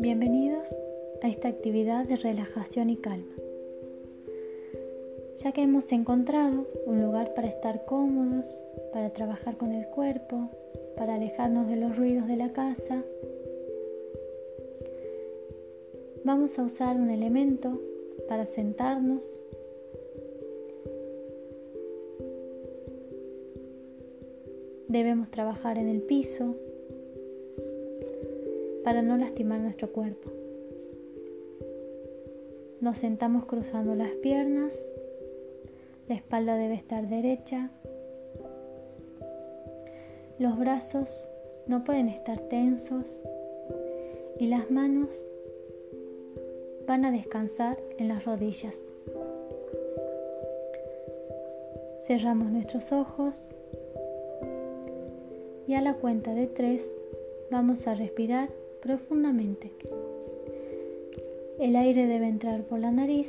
Bienvenidos a esta actividad de relajación y calma. Ya que hemos encontrado un lugar para estar cómodos, para trabajar con el cuerpo, para alejarnos de los ruidos de la casa, vamos a usar un elemento para sentarnos Debemos trabajar en el piso para no lastimar nuestro cuerpo. Nos sentamos cruzando las piernas, la espalda debe estar derecha, los brazos no pueden estar tensos y las manos van a descansar en las rodillas. Cerramos nuestros ojos y a la cuenta de tres vamos a respirar profundamente. El aire debe entrar por la nariz,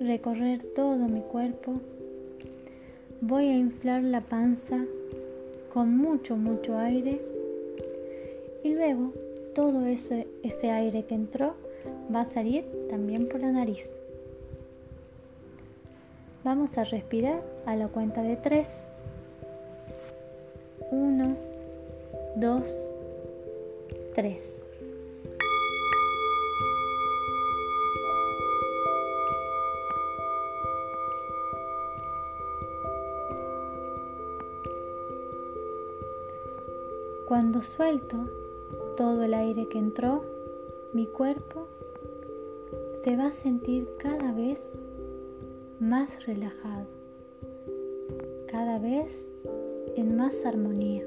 recorrer todo mi cuerpo. Voy a inflar la panza con mucho, mucho aire y luego todo ese, ese aire que entró va a salir también por la nariz. Vamos a respirar a la cuenta de tres. 1, 2, 3. Cuando suelto todo el aire que entró, mi cuerpo se va a sentir cada vez más relajado, cada vez en más armonía.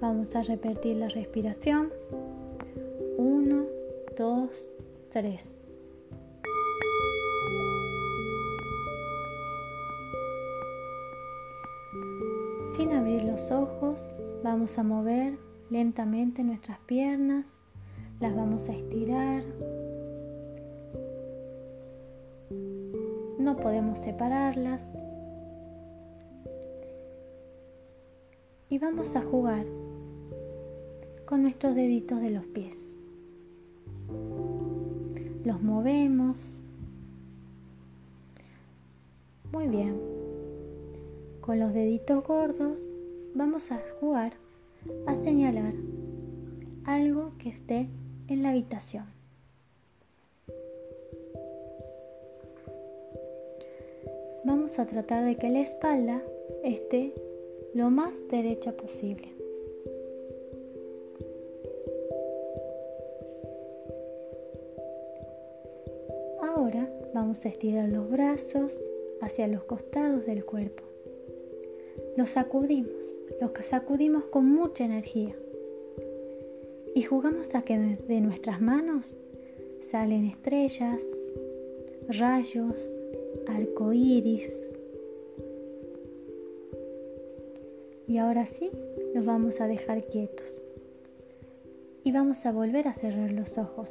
Vamos a repetir la respiración. 1, 2, 3. Sin abrir los ojos, vamos a mover lentamente nuestras piernas, las vamos a estirar. No podemos separarlas, y vamos a jugar con nuestros deditos de los pies. Los movemos. Muy bien. Con los deditos gordos vamos a jugar a señalar algo que esté en la habitación. Vamos a tratar de que la espalda esté lo más derecha posible. Ahora vamos a estirar los brazos hacia los costados del cuerpo. Los sacudimos, los sacudimos con mucha energía. Y jugamos a que de nuestras manos salen estrellas, rayos, arcoíris, Y ahora sí, los vamos a dejar quietos. Y vamos a volver a cerrar los ojos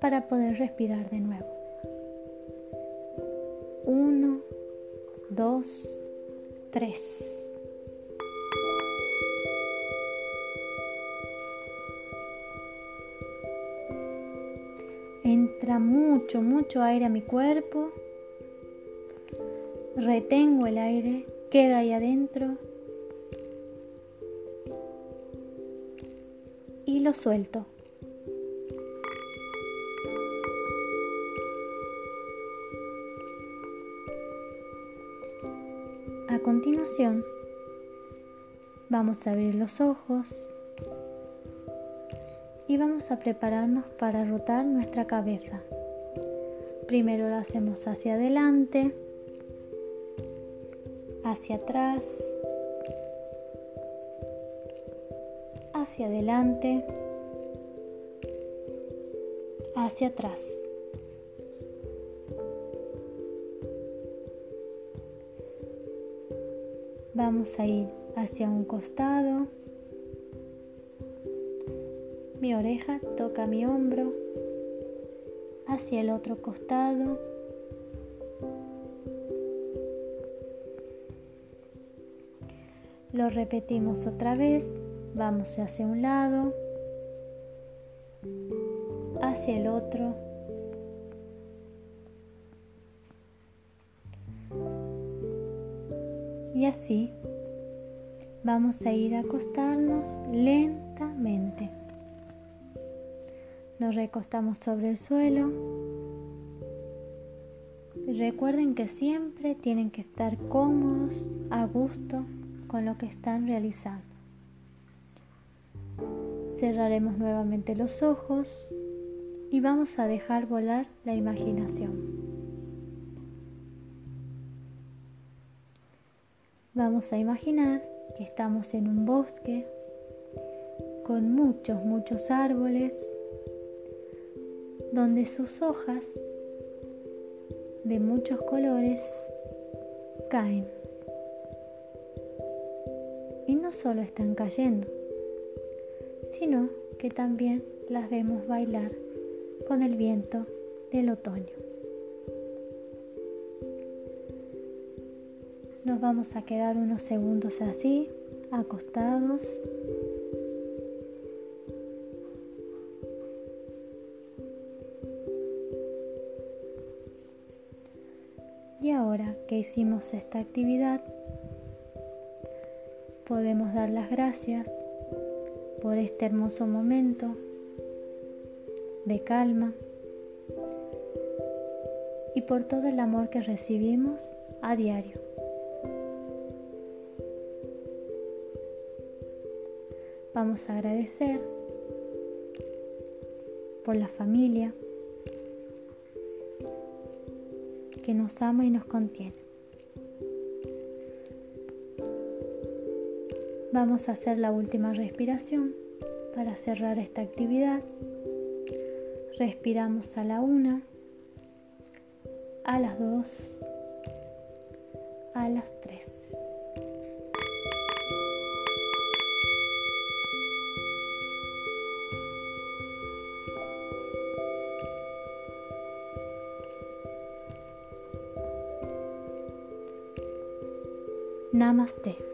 para poder respirar de nuevo. Uno, dos, tres. Entra mucho, mucho aire a mi cuerpo. Retengo el aire queda ahí adentro y lo suelto. A continuación, vamos a abrir los ojos y vamos a prepararnos para rotar nuestra cabeza. Primero lo hacemos hacia adelante hacia atrás, hacia adelante, hacia atrás. Vamos a ir hacia un costado. Mi oreja toca mi hombro. Hacia el otro costado. Lo repetimos otra vez. Vamos hacia un lado, hacia el otro. Y así vamos a ir a acostarnos lentamente. Nos recostamos sobre el suelo. Recuerden que siempre tienen que estar cómodos, a gusto con lo que están realizando. Cerraremos nuevamente los ojos y vamos a dejar volar la imaginación. Vamos a imaginar que estamos en un bosque con muchos, muchos árboles donde sus hojas de muchos colores caen. Y no solo están cayendo, sino que también las vemos bailar con el viento del otoño. Nos vamos a quedar unos segundos así, acostados. Y ahora que hicimos esta actividad, podemos dar las gracias por este hermoso momento de calma y por todo el amor que recibimos a diario. Vamos a agradecer por la familia que nos ama y nos contiene. Vamos a hacer la última respiración para cerrar esta actividad. Respiramos a la una, a las dos, a las tres. Namaste.